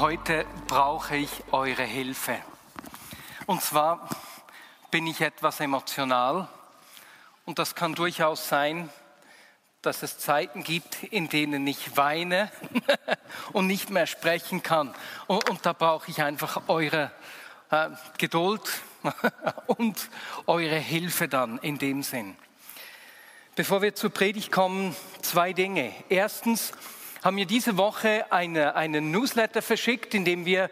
Heute brauche ich eure Hilfe. Und zwar bin ich etwas emotional und das kann durchaus sein, dass es Zeiten gibt, in denen ich weine und nicht mehr sprechen kann. Und, und da brauche ich einfach eure äh, Geduld und eure Hilfe dann in dem Sinn. Bevor wir zur Predigt kommen, zwei Dinge. Erstens haben wir diese Woche eine, einen Newsletter verschickt, in dem wir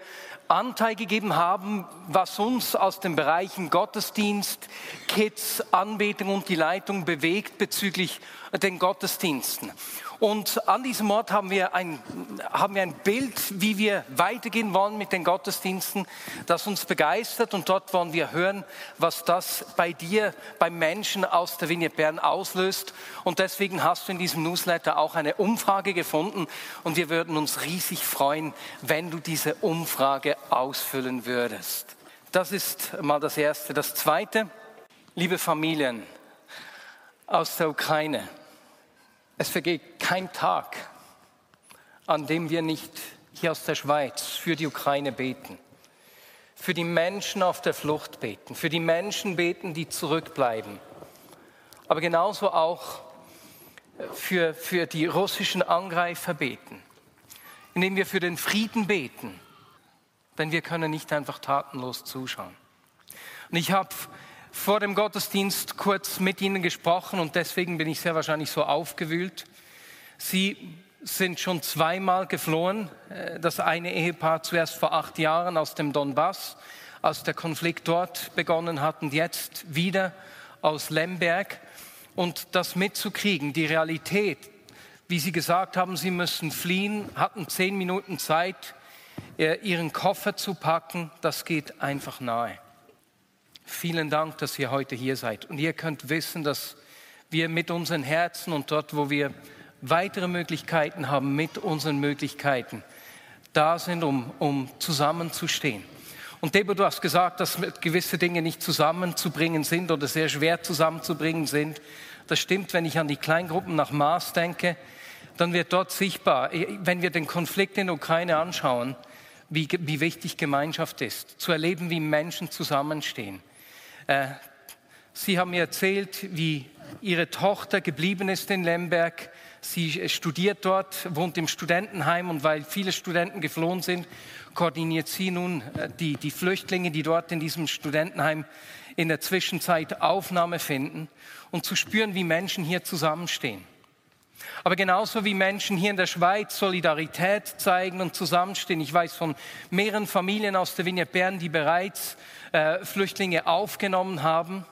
Anteil gegeben haben, was uns aus den Bereichen Gottesdienst, Kids, Anbetung und die Leitung bewegt bezüglich den Gottesdiensten. Und an diesem Ort haben wir, ein, haben wir ein Bild, wie wir weitergehen wollen mit den Gottesdiensten, das uns begeistert. Und dort wollen wir hören, was das bei dir, beim Menschen aus der Vignette Bern auslöst. Und deswegen hast du in diesem Newsletter auch eine Umfrage gefunden. Und wir würden uns riesig freuen, wenn du diese Umfrage ausfüllen würdest. Das ist mal das Erste. Das Zweite, liebe Familien aus der Ukraine. Es vergeht kein Tag, an dem wir nicht hier aus der Schweiz für die Ukraine beten, für die Menschen auf der Flucht beten, für die Menschen beten, die zurückbleiben, aber genauso auch für, für die russischen Angreifer beten, indem wir für den Frieden beten, denn wir können nicht einfach tatenlos zuschauen. Und ich habe vor dem Gottesdienst kurz mit Ihnen gesprochen und deswegen bin ich sehr wahrscheinlich so aufgewühlt. Sie sind schon zweimal geflohen. Äh, das eine Ehepaar zuerst vor acht Jahren aus dem Donbass, als der Konflikt dort begonnen hat und jetzt wieder aus Lemberg. Und das mitzukriegen, die Realität, wie Sie gesagt haben, Sie müssen fliehen, hatten zehn Minuten Zeit, äh, Ihren Koffer zu packen, das geht einfach nahe. Vielen Dank, dass ihr heute hier seid. Und ihr könnt wissen, dass wir mit unseren Herzen und dort, wo wir weitere Möglichkeiten haben, mit unseren Möglichkeiten da sind, um, um zusammenzustehen. Und Debo, du hast gesagt, dass gewisse Dinge nicht zusammenzubringen sind oder sehr schwer zusammenzubringen sind. Das stimmt, wenn ich an die Kleingruppen nach Mars denke, dann wird dort sichtbar, wenn wir den Konflikt in der Ukraine anschauen, wie, wie wichtig Gemeinschaft ist, zu erleben, wie Menschen zusammenstehen. Äh, Sie haben mir erzählt, wie Ihre Tochter geblieben ist in Lemberg. Sie studiert dort, wohnt im Studentenheim und weil viele Studenten geflohen sind, koordiniert sie nun äh, die, die Flüchtlinge, die dort in diesem Studentenheim in der Zwischenzeit Aufnahme finden und zu spüren, wie Menschen hier zusammenstehen. Aber genauso wie Menschen hier in der Schweiz Solidarität zeigen und zusammenstehen. Ich weiß von mehreren Familien aus der Vignette Bern, die bereits äh, Flüchtlinge aufgenommen haben.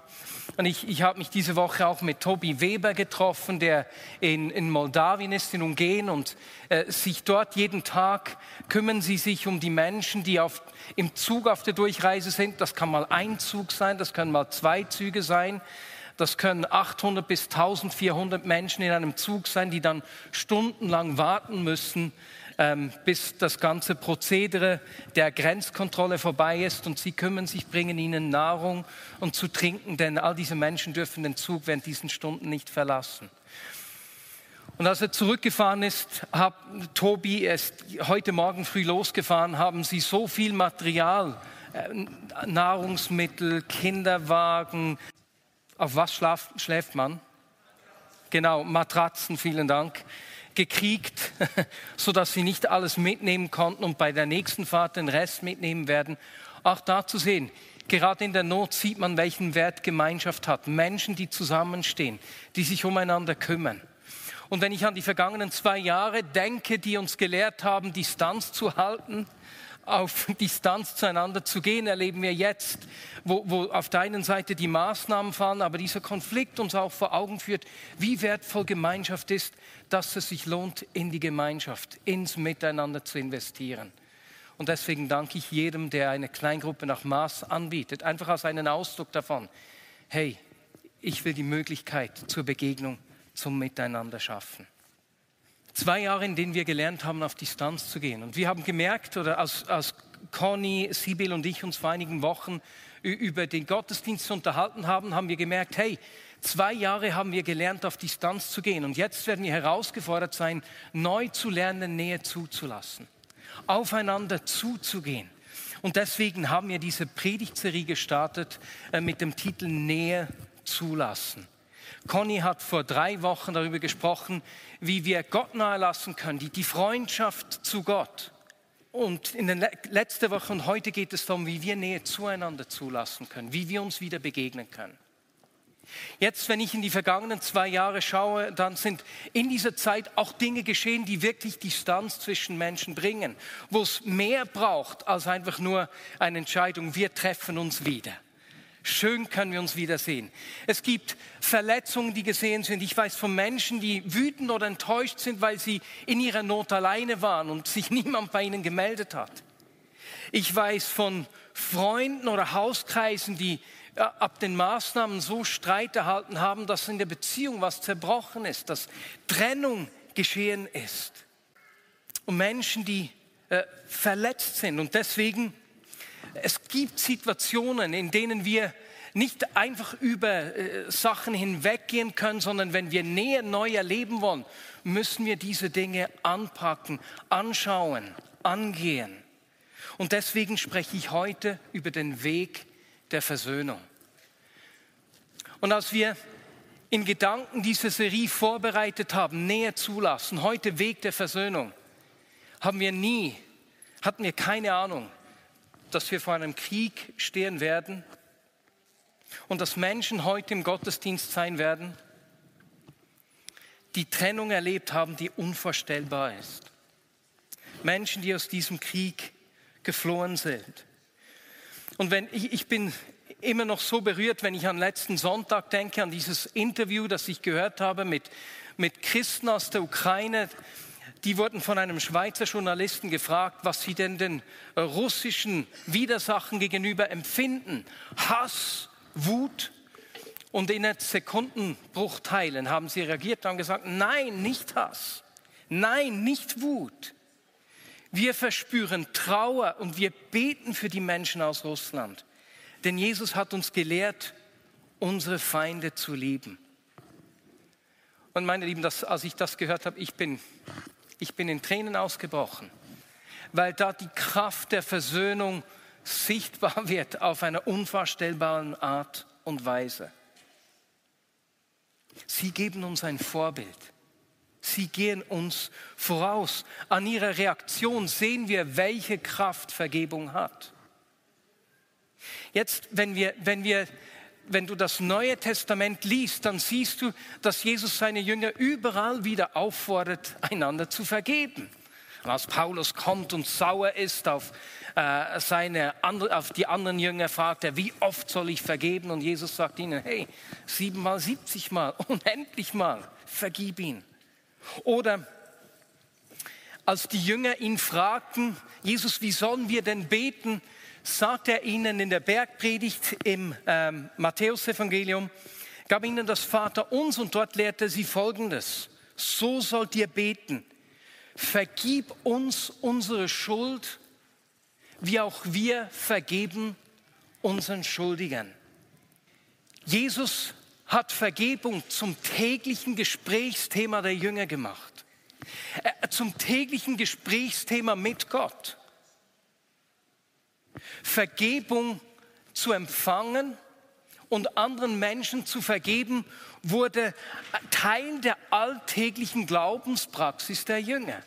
Und ich, ich habe mich diese Woche auch mit Tobi Weber getroffen, der in, in Moldawien ist, in Umgehen und äh, sich dort jeden Tag kümmern sie sich um die Menschen, die auf, im Zug auf der Durchreise sind. Das kann mal ein Zug sein, das können mal zwei Züge sein. Das können 800 bis 1400 Menschen in einem Zug sein, die dann stundenlang warten müssen, bis das ganze Prozedere der Grenzkontrolle vorbei ist. Und sie kümmern sich, bringen ihnen Nahrung und zu trinken, denn all diese Menschen dürfen den Zug während diesen Stunden nicht verlassen. Und als er zurückgefahren ist, hat Tobi, ist heute Morgen früh losgefahren, haben sie so viel Material, äh, Nahrungsmittel, Kinderwagen, auf was schlaf, schläft man? Genau, Matratzen, vielen Dank. Gekriegt, sodass sie nicht alles mitnehmen konnten und bei der nächsten Fahrt den Rest mitnehmen werden. Auch da zu sehen, gerade in der Not sieht man, welchen Wert Gemeinschaft hat. Menschen, die zusammenstehen, die sich umeinander kümmern. Und wenn ich an die vergangenen zwei Jahre denke, die uns gelehrt haben, Distanz zu halten, auf Distanz zueinander zu gehen, erleben wir jetzt, wo, wo auf der einen Seite die Maßnahmen fallen, aber dieser Konflikt uns auch vor Augen führt, wie wertvoll Gemeinschaft ist, dass es sich lohnt, in die Gemeinschaft, ins Miteinander zu investieren. Und deswegen danke ich jedem, der eine Kleingruppe nach Maß anbietet, einfach als einen Ausdruck davon, hey, ich will die Möglichkeit zur Begegnung, zum Miteinander schaffen. Zwei Jahre, in denen wir gelernt haben, auf Distanz zu gehen. Und wir haben gemerkt, oder als, als Conny, Sibyl und ich uns vor einigen Wochen über den Gottesdienst unterhalten haben, haben wir gemerkt, hey, zwei Jahre haben wir gelernt, auf Distanz zu gehen. Und jetzt werden wir herausgefordert sein, neu zu lernen, Nähe zuzulassen, aufeinander zuzugehen. Und deswegen haben wir diese Predigtserie gestartet äh, mit dem Titel Nähe zulassen. Conny hat vor drei Wochen darüber gesprochen, wie wir Gott nahe lassen können, die, die Freundschaft zu Gott. Und in der letzten Woche und heute geht es darum, wie wir Nähe zueinander zulassen können, wie wir uns wieder begegnen können. Jetzt, wenn ich in die vergangenen zwei Jahre schaue, dann sind in dieser Zeit auch Dinge geschehen, die wirklich Distanz zwischen Menschen bringen, wo es mehr braucht als einfach nur eine Entscheidung, wir treffen uns wieder. Schön können wir uns wiedersehen. Es gibt Verletzungen, die gesehen sind. Ich weiß von Menschen, die wütend oder enttäuscht sind, weil sie in ihrer Not alleine waren und sich niemand bei ihnen gemeldet hat. Ich weiß von Freunden oder Hauskreisen, die äh, ab den Maßnahmen so Streit erhalten haben, dass in der Beziehung was zerbrochen ist, dass Trennung geschehen ist. Und Menschen, die äh, verletzt sind. Und deswegen es gibt Situationen, in denen wir nicht einfach über äh, Sachen hinweggehen können, sondern wenn wir Nähe neu erleben wollen, müssen wir diese Dinge anpacken, anschauen, angehen. Und deswegen spreche ich heute über den Weg der Versöhnung. Und als wir in Gedanken diese Serie vorbereitet haben, Nähe zulassen, heute Weg der Versöhnung, haben wir nie, hatten wir keine Ahnung, dass wir vor einem Krieg stehen werden und dass Menschen heute im Gottesdienst sein werden, die Trennung erlebt haben, die unvorstellbar ist. Menschen, die aus diesem Krieg geflohen sind. Und wenn ich, ich bin immer noch so berührt, wenn ich an letzten Sonntag denke, an dieses Interview, das ich gehört habe mit, mit Christen aus der Ukraine, die wurden von einem Schweizer Journalisten gefragt, was sie denn den äh, russischen Widersachen gegenüber empfinden. Hass, Wut. Und in Sekundenbruchteilen haben sie reagiert und haben gesagt, nein, nicht Hass. Nein, nicht Wut. Wir verspüren Trauer und wir beten für die Menschen aus Russland. Denn Jesus hat uns gelehrt, unsere Feinde zu lieben. Und meine Lieben, das, als ich das gehört habe, ich bin ich bin in Tränen ausgebrochen, weil da die Kraft der Versöhnung sichtbar wird auf einer unvorstellbaren Art und Weise. Sie geben uns ein Vorbild. Sie gehen uns voraus. An ihrer Reaktion sehen wir, welche Kraft Vergebung hat. Jetzt, wenn wir, wenn wir wenn du das Neue Testament liest, dann siehst du, dass Jesus seine Jünger überall wieder auffordert, einander zu vergeben. Und als Paulus kommt und sauer ist auf, äh, seine, auf die anderen Jünger, fragt er, wie oft soll ich vergeben? Und Jesus sagt ihnen, hey, siebenmal, siebzigmal, unendlich mal, vergib ihn. Oder als die Jünger ihn fragten, Jesus, wie sollen wir denn beten? sagt er ihnen in der Bergpredigt im ähm, Matthäusevangelium, gab ihnen das Vater uns und dort lehrte sie Folgendes. So sollt ihr beten. Vergib uns unsere Schuld, wie auch wir vergeben unseren Schuldigern. Jesus hat Vergebung zum täglichen Gesprächsthema der Jünger gemacht, zum täglichen Gesprächsthema mit Gott. Vergebung zu empfangen und anderen Menschen zu vergeben, wurde Teil der alltäglichen Glaubenspraxis der Jünger.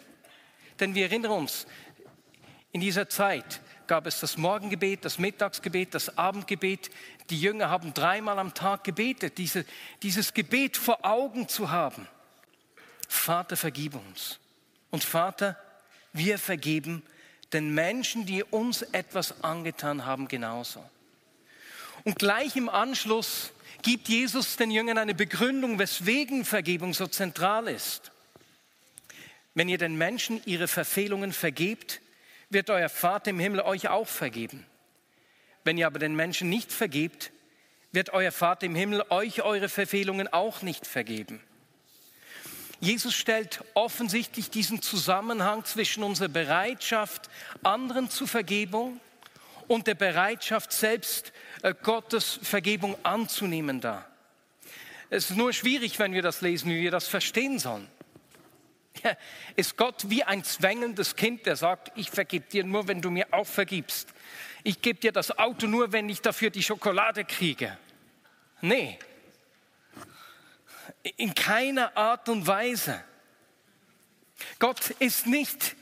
Denn wir erinnern uns, in dieser Zeit gab es das Morgengebet, das Mittagsgebet, das Abendgebet. Die Jünger haben dreimal am Tag gebetet, diese, dieses Gebet vor Augen zu haben. Vater, vergib uns. Und Vater, wir vergeben den Menschen, die uns etwas angetan haben, genauso. Und gleich im Anschluss gibt Jesus den Jüngern eine Begründung, weswegen Vergebung so zentral ist. Wenn ihr den Menschen ihre Verfehlungen vergebt, wird euer Vater im Himmel euch auch vergeben. Wenn ihr aber den Menschen nicht vergebt, wird euer Vater im Himmel euch eure Verfehlungen auch nicht vergeben. Jesus stellt offensichtlich diesen Zusammenhang zwischen unserer Bereitschaft, anderen zu Vergebung und der Bereitschaft, selbst äh, Gottes Vergebung anzunehmen dar. Es ist nur schwierig, wenn wir das lesen, wie wir das verstehen sollen. Ist Gott wie ein zwängendes Kind, der sagt, ich vergib dir nur, wenn du mir auch vergibst. Ich gebe dir das Auto nur, wenn ich dafür die Schokolade kriege. Nee, in keiner Art und Weise. Gott ist nicht,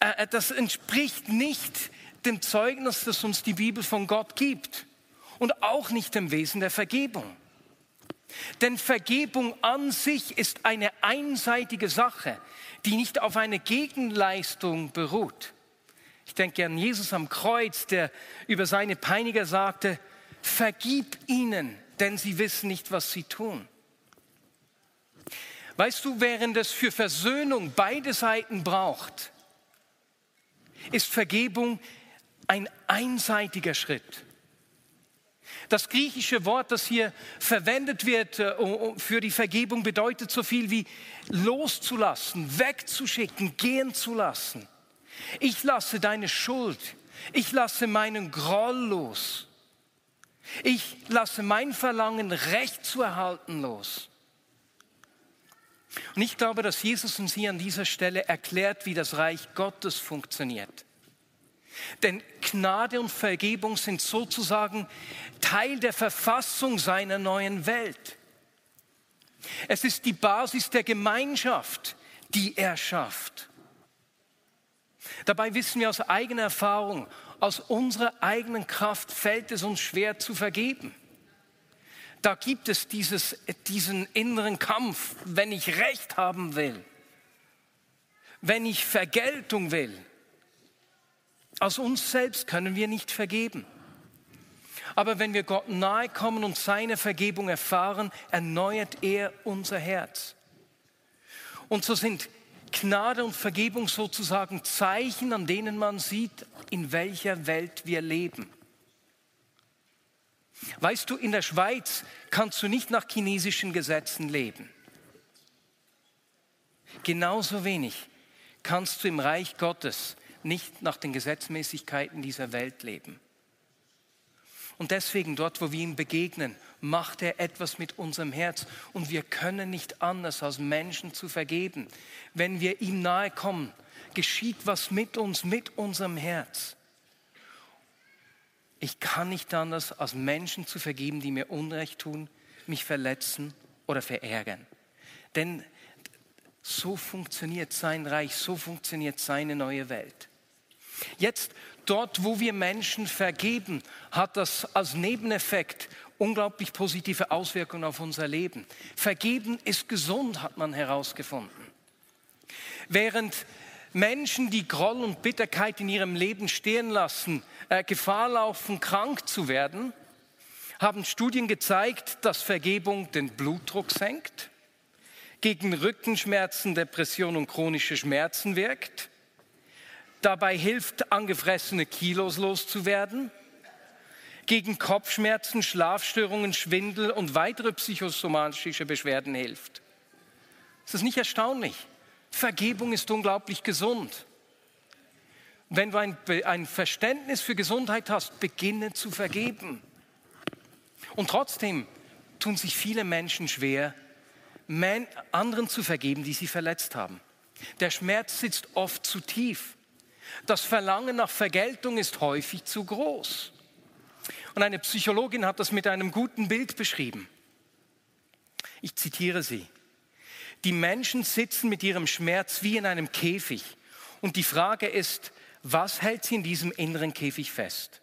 äh, das entspricht nicht dem Zeugnis, das uns die Bibel von Gott gibt und auch nicht dem Wesen der Vergebung. Denn Vergebung an sich ist eine einseitige Sache, die nicht auf eine Gegenleistung beruht. Ich denke an Jesus am Kreuz, der über seine Peiniger sagte, vergib ihnen, denn sie wissen nicht, was sie tun. Weißt du, während es für Versöhnung beide Seiten braucht, ist Vergebung ein einseitiger Schritt. Das griechische Wort, das hier verwendet wird äh, für die Vergebung, bedeutet so viel wie loszulassen, wegzuschicken, gehen zu lassen. Ich lasse deine Schuld, ich lasse meinen Groll los. Ich lasse mein Verlangen, Recht zu erhalten, los. Und ich glaube, dass Jesus uns hier an dieser Stelle erklärt, wie das Reich Gottes funktioniert. Denn Gnade und Vergebung sind sozusagen Teil der Verfassung seiner neuen Welt. Es ist die Basis der Gemeinschaft, die er schafft. Dabei wissen wir aus eigener Erfahrung, aus unserer eigenen Kraft fällt es uns schwer zu vergeben da gibt es dieses, diesen inneren Kampf, wenn ich Recht haben will, wenn ich Vergeltung will. Aus uns selbst können wir nicht vergeben. Aber wenn wir Gott nahe kommen und seine Vergebung erfahren, erneuert er unser Herz. Und so sind Gnade und Vergebung sozusagen Zeichen, an denen man sieht, in welcher Welt wir leben. Weißt du, in der Schweiz kannst du nicht nach chinesischen Gesetzen leben. Genauso wenig kannst du im Reich Gottes nicht nach den Gesetzmäßigkeiten dieser Welt leben. Und deswegen, dort, wo wir ihm begegnen, macht er etwas mit unserem Herz. Und wir können nicht anders, als Menschen zu vergeben. Wenn wir ihm nahe kommen, geschieht was mit uns, mit unserem Herz ich kann nicht anders, als Menschen zu vergeben, die mir Unrecht tun, mich verletzen oder verärgern. Denn so funktioniert sein Reich, so funktioniert seine neue Welt. Jetzt, dort, wo wir Menschen vergeben, hat das als Nebeneffekt unglaublich positive Auswirkungen auf unser Leben. Vergeben ist gesund, hat man herausgefunden. Während Menschen, die Groll und Bitterkeit in ihrem Leben stehen lassen, äh, Gefahr laufen, krank zu werden, haben Studien gezeigt, dass Vergebung den Blutdruck senkt, gegen Rückenschmerzen, Depression und chronische Schmerzen wirkt, dabei hilft, angefressene Kilos loszuwerden, gegen Kopfschmerzen, Schlafstörungen, Schwindel und weitere psychosomatische Beschwerden hilft. Ist das nicht erstaunlich? Vergebung ist unglaublich gesund. Wenn du ein, ein Verständnis für Gesundheit hast, beginne zu vergeben. Und trotzdem tun sich viele Menschen schwer, anderen zu vergeben, die sie verletzt haben. Der Schmerz sitzt oft zu tief. Das Verlangen nach Vergeltung ist häufig zu groß. Und eine Psychologin hat das mit einem guten Bild beschrieben. Ich zitiere sie. Die Menschen sitzen mit ihrem Schmerz wie in einem Käfig. Und die Frage ist, was hält sie in diesem inneren Käfig fest?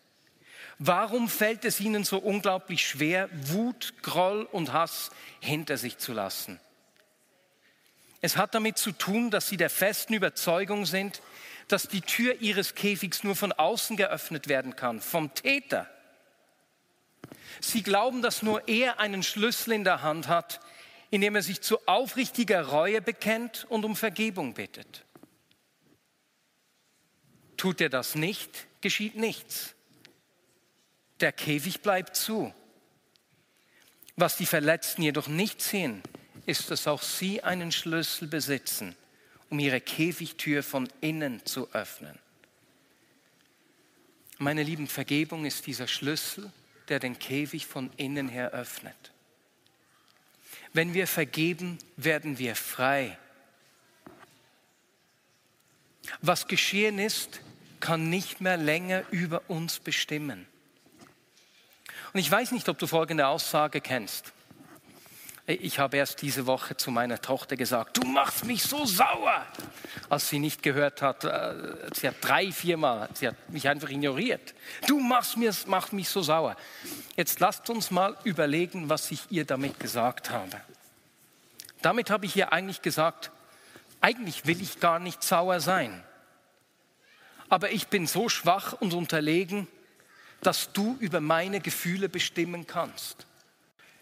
Warum fällt es ihnen so unglaublich schwer, Wut, Groll und Hass hinter sich zu lassen? Es hat damit zu tun, dass sie der festen Überzeugung sind, dass die Tür ihres Käfigs nur von außen geöffnet werden kann, vom Täter. Sie glauben, dass nur er einen Schlüssel in der Hand hat, indem er sich zu aufrichtiger Reue bekennt und um Vergebung bittet. Tut er das nicht, geschieht nichts. Der Käfig bleibt zu. Was die Verletzten jedoch nicht sehen, ist, dass auch sie einen Schlüssel besitzen, um ihre Käfigtür von innen zu öffnen. Meine lieben, Vergebung ist dieser Schlüssel, der den Käfig von innen her öffnet. Wenn wir vergeben, werden wir frei. Was geschehen ist, kann nicht mehr länger über uns bestimmen. Und ich weiß nicht, ob du folgende Aussage kennst. Ich habe erst diese Woche zu meiner Tochter gesagt, du machst mich so sauer. Als sie nicht gehört hat, äh, sie hat drei, viermal, sie hat mich einfach ignoriert. Du machst, mir, machst mich so sauer. Jetzt lasst uns mal überlegen, was ich ihr damit gesagt habe. Damit habe ich ihr eigentlich gesagt, eigentlich will ich gar nicht sauer sein. Aber ich bin so schwach und unterlegen, dass du über meine Gefühle bestimmen kannst.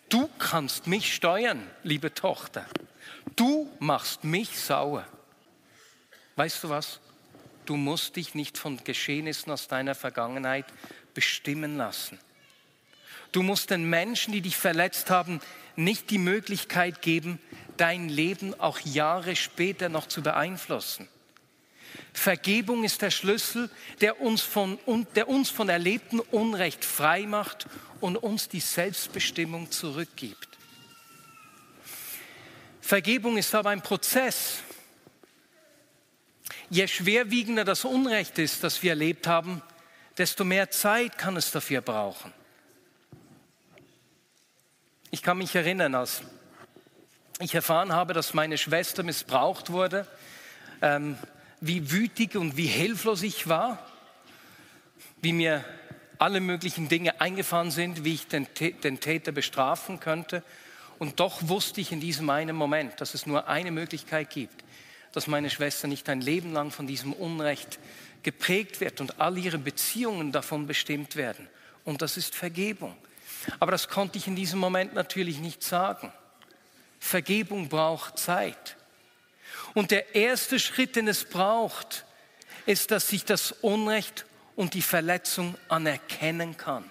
Du kannst mich steuern, liebe Tochter. Du machst mich sauer. Weißt du was? Du musst dich nicht von Geschehnissen aus deiner Vergangenheit bestimmen lassen. Du musst den Menschen, die dich verletzt haben, nicht die Möglichkeit geben, dein Leben auch Jahre später noch zu beeinflussen. Vergebung ist der Schlüssel, der uns von, der uns von erlebtem Unrecht frei macht und uns die Selbstbestimmung zurückgibt. Vergebung ist aber ein Prozess. Je schwerwiegender das Unrecht ist, das wir erlebt haben, desto mehr Zeit kann es dafür brauchen. Ich kann mich erinnern, als ich erfahren habe, dass meine Schwester missbraucht wurde, ähm, wie wütig und wie hilflos ich war, wie mir alle möglichen Dinge eingefahren sind, wie ich den, den Täter bestrafen könnte. Und doch wusste ich in diesem einen Moment, dass es nur eine Möglichkeit gibt, dass meine Schwester nicht ein Leben lang von diesem Unrecht geprägt wird und all ihre Beziehungen davon bestimmt werden. Und das ist Vergebung. Aber das konnte ich in diesem Moment natürlich nicht sagen. Vergebung braucht Zeit. Und der erste Schritt, den es braucht, ist, dass sich das Unrecht und die Verletzung anerkennen kann.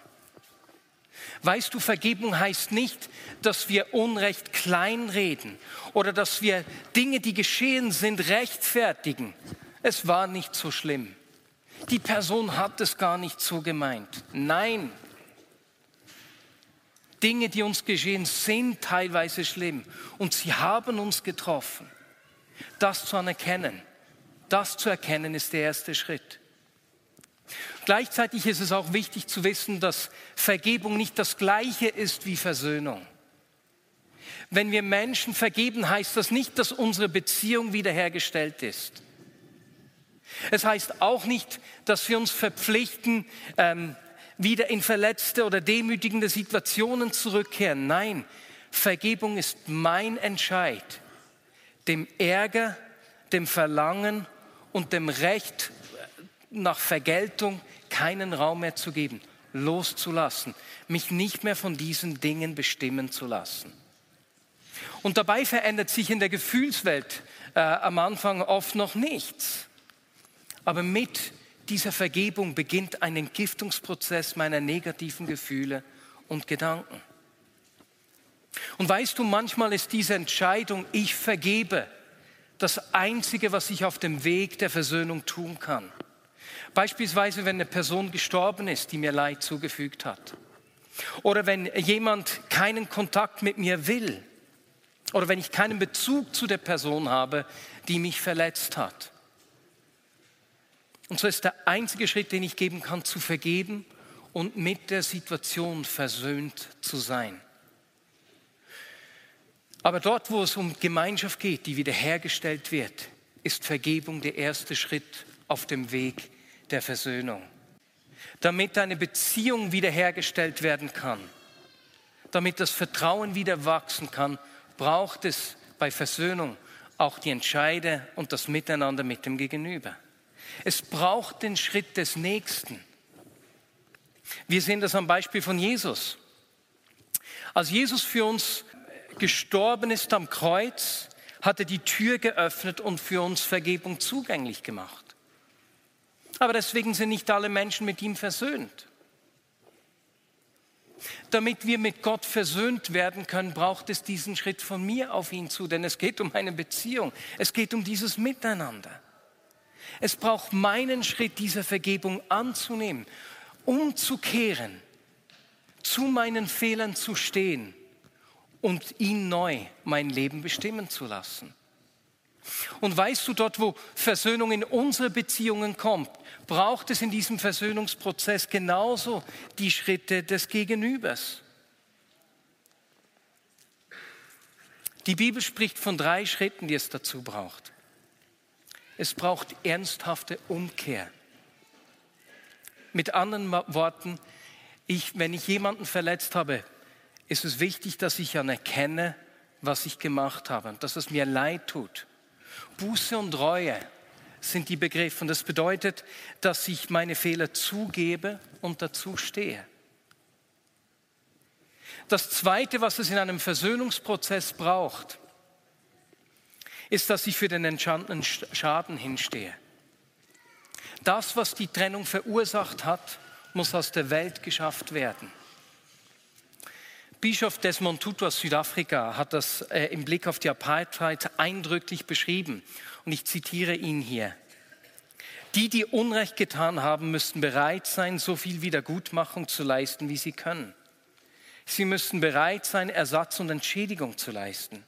Weißt du, Vergebung heißt nicht, dass wir Unrecht kleinreden oder dass wir Dinge, die geschehen sind, rechtfertigen. Es war nicht so schlimm. Die Person hat es gar nicht so gemeint. Nein. Dinge, die uns geschehen, sind teilweise schlimm und sie haben uns getroffen. Das zu anerkennen, das zu erkennen, ist der erste Schritt. Gleichzeitig ist es auch wichtig zu wissen, dass Vergebung nicht das gleiche ist wie Versöhnung. Wenn wir Menschen vergeben, heißt das nicht, dass unsere Beziehung wiederhergestellt ist. Es heißt auch nicht, dass wir uns verpflichten, ähm, wieder in verletzte oder demütigende Situationen zurückkehren. Nein, Vergebung ist mein Entscheid dem Ärger, dem Verlangen und dem Recht nach Vergeltung keinen Raum mehr zu geben, loszulassen, mich nicht mehr von diesen Dingen bestimmen zu lassen. Und dabei verändert sich in der Gefühlswelt äh, am Anfang oft noch nichts. Aber mit dieser Vergebung beginnt ein Entgiftungsprozess meiner negativen Gefühle und Gedanken. Und weißt du, manchmal ist diese Entscheidung, ich vergebe, das Einzige, was ich auf dem Weg der Versöhnung tun kann. Beispielsweise, wenn eine Person gestorben ist, die mir Leid zugefügt hat. Oder wenn jemand keinen Kontakt mit mir will. Oder wenn ich keinen Bezug zu der Person habe, die mich verletzt hat. Und so ist der einzige Schritt, den ich geben kann, zu vergeben und mit der Situation versöhnt zu sein. Aber dort, wo es um Gemeinschaft geht, die wiederhergestellt wird, ist Vergebung der erste Schritt auf dem Weg der Versöhnung. Damit eine Beziehung wiederhergestellt werden kann, damit das Vertrauen wieder wachsen kann, braucht es bei Versöhnung auch die Entscheide und das Miteinander mit dem Gegenüber. Es braucht den Schritt des Nächsten. Wir sehen das am Beispiel von Jesus. Als Jesus für uns gestorben ist am Kreuz, hat er die Tür geöffnet und für uns Vergebung zugänglich gemacht. Aber deswegen sind nicht alle Menschen mit ihm versöhnt. Damit wir mit Gott versöhnt werden können, braucht es diesen Schritt von mir auf ihn zu, denn es geht um eine Beziehung, es geht um dieses Miteinander. Es braucht meinen Schritt, diese Vergebung anzunehmen, umzukehren, zu meinen Fehlern zu stehen und ihn neu mein Leben bestimmen zu lassen. Und weißt du, dort, wo Versöhnung in unsere Beziehungen kommt, braucht es in diesem Versöhnungsprozess genauso die Schritte des Gegenübers. Die Bibel spricht von drei Schritten, die es dazu braucht. Es braucht ernsthafte Umkehr. Mit anderen Worten, ich, wenn ich jemanden verletzt habe, ist es wichtig, dass ich anerkenne, was ich gemacht habe und dass es mir leid tut. Buße und Reue sind die Begriffe. Und das bedeutet, dass ich meine Fehler zugebe und dazu stehe. Das Zweite, was es in einem Versöhnungsprozess braucht, ist, dass ich für den entstandenen Schaden hinstehe. Das, was die Trennung verursacht hat, muss aus der Welt geschafft werden. Bischof Desmond Tutu aus Südafrika hat das äh, im Blick auf die Apartheid eindrücklich beschrieben. Und ich zitiere ihn hier. Die, die Unrecht getan haben, müssten bereit sein, so viel Wiedergutmachung zu leisten, wie sie können. Sie müssten bereit sein, Ersatz und Entschädigung zu leisten.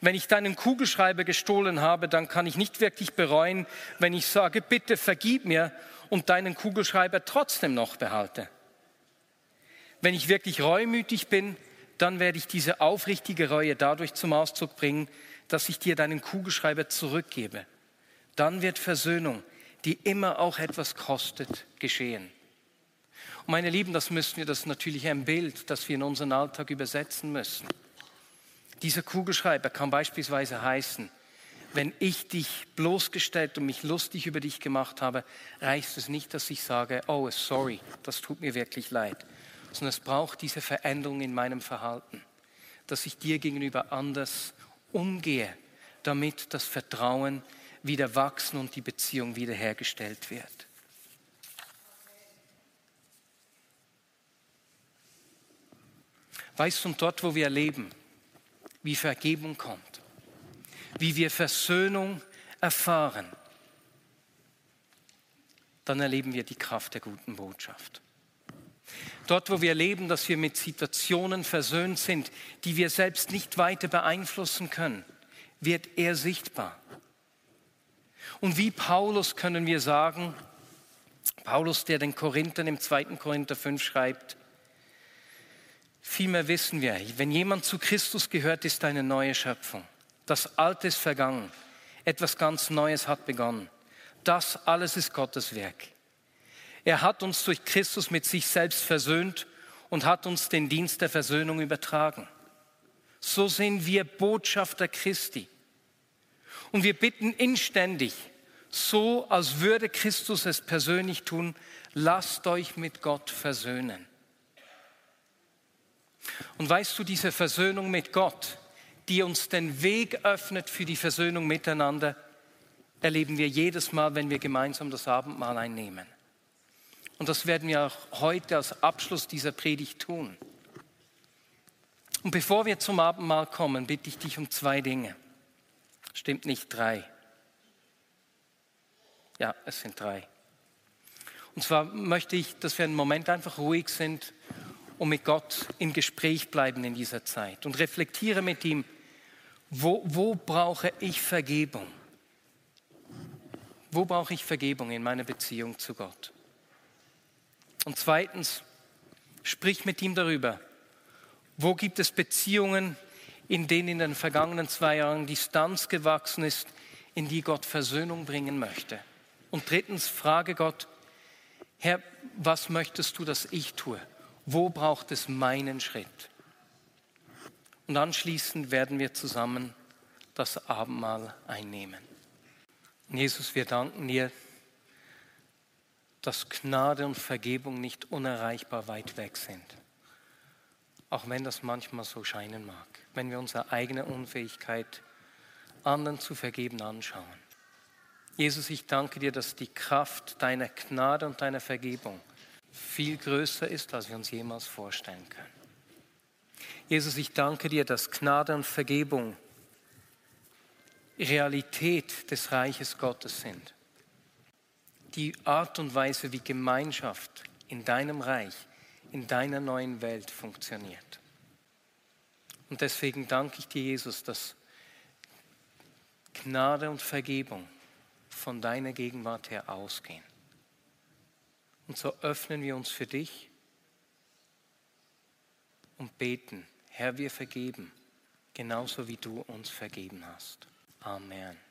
Wenn ich deinen Kugelschreiber gestohlen habe, dann kann ich nicht wirklich bereuen, wenn ich sage, bitte vergib mir und deinen Kugelschreiber trotzdem noch behalte. Wenn ich wirklich reumütig bin, dann werde ich diese aufrichtige Reue dadurch zum Ausdruck bringen, dass ich dir deinen Kugelschreiber zurückgebe. Dann wird Versöhnung, die immer auch etwas kostet, geschehen. Und meine Lieben, das müssen wir, das ist natürlich ein Bild, das wir in unseren Alltag übersetzen müssen. Dieser Kugelschreiber kann beispielsweise heißen, wenn ich dich bloßgestellt und mich lustig über dich gemacht habe, reicht es nicht, dass ich sage, oh, sorry, das tut mir wirklich leid, sondern es braucht diese Veränderung in meinem Verhalten, dass ich dir gegenüber anders umgehe, damit das Vertrauen wieder wachsen und die Beziehung wiederhergestellt wird. Weißt du, dort, wo wir leben, wie Vergebung kommt, wie wir Versöhnung erfahren, dann erleben wir die Kraft der guten Botschaft. Dort, wo wir erleben, dass wir mit Situationen versöhnt sind, die wir selbst nicht weiter beeinflussen können, wird er sichtbar. Und wie Paulus können wir sagen, Paulus, der den Korinthern im 2. Korinther 5 schreibt, vielmehr wissen wir, wenn jemand zu Christus gehört, ist eine neue Schöpfung. Das Alte ist vergangen, etwas ganz Neues hat begonnen. Das alles ist Gottes Werk. Er hat uns durch Christus mit sich selbst versöhnt und hat uns den Dienst der Versöhnung übertragen. So sind wir Botschafter Christi. Und wir bitten inständig, so als würde Christus es persönlich tun, lasst euch mit Gott versöhnen. Und weißt du, diese Versöhnung mit Gott, die uns den Weg öffnet für die Versöhnung miteinander, erleben wir jedes Mal, wenn wir gemeinsam das Abendmahl einnehmen. Und das werden wir auch heute als Abschluss dieser Predigt tun. Und bevor wir zum Abendmahl kommen, bitte ich dich um zwei Dinge. Stimmt nicht drei. Ja, es sind drei. Und zwar möchte ich, dass wir einen Moment einfach ruhig sind und mit Gott im Gespräch bleiben in dieser Zeit und reflektiere mit ihm, wo, wo brauche ich Vergebung? Wo brauche ich Vergebung in meiner Beziehung zu Gott? Und zweitens, sprich mit ihm darüber, wo gibt es Beziehungen, in denen in den vergangenen zwei Jahren Distanz gewachsen ist, in die Gott Versöhnung bringen möchte. Und drittens, frage Gott, Herr, was möchtest du, dass ich tue? Wo braucht es meinen Schritt? Und anschließend werden wir zusammen das Abendmahl einnehmen. Jesus, wir danken dir, dass Gnade und Vergebung nicht unerreichbar weit weg sind. Auch wenn das manchmal so scheinen mag, wenn wir unsere eigene Unfähigkeit anderen zu vergeben anschauen. Jesus, ich danke dir, dass die Kraft deiner Gnade und deiner Vergebung viel größer ist, als wir uns jemals vorstellen können. Jesus, ich danke dir, dass Gnade und Vergebung Realität des Reiches Gottes sind. Die Art und Weise, wie Gemeinschaft in deinem Reich, in deiner neuen Welt funktioniert. Und deswegen danke ich dir, Jesus, dass Gnade und Vergebung von deiner Gegenwart her ausgehen. Und so öffnen wir uns für dich und beten, Herr, wir vergeben, genauso wie du uns vergeben hast. Amen.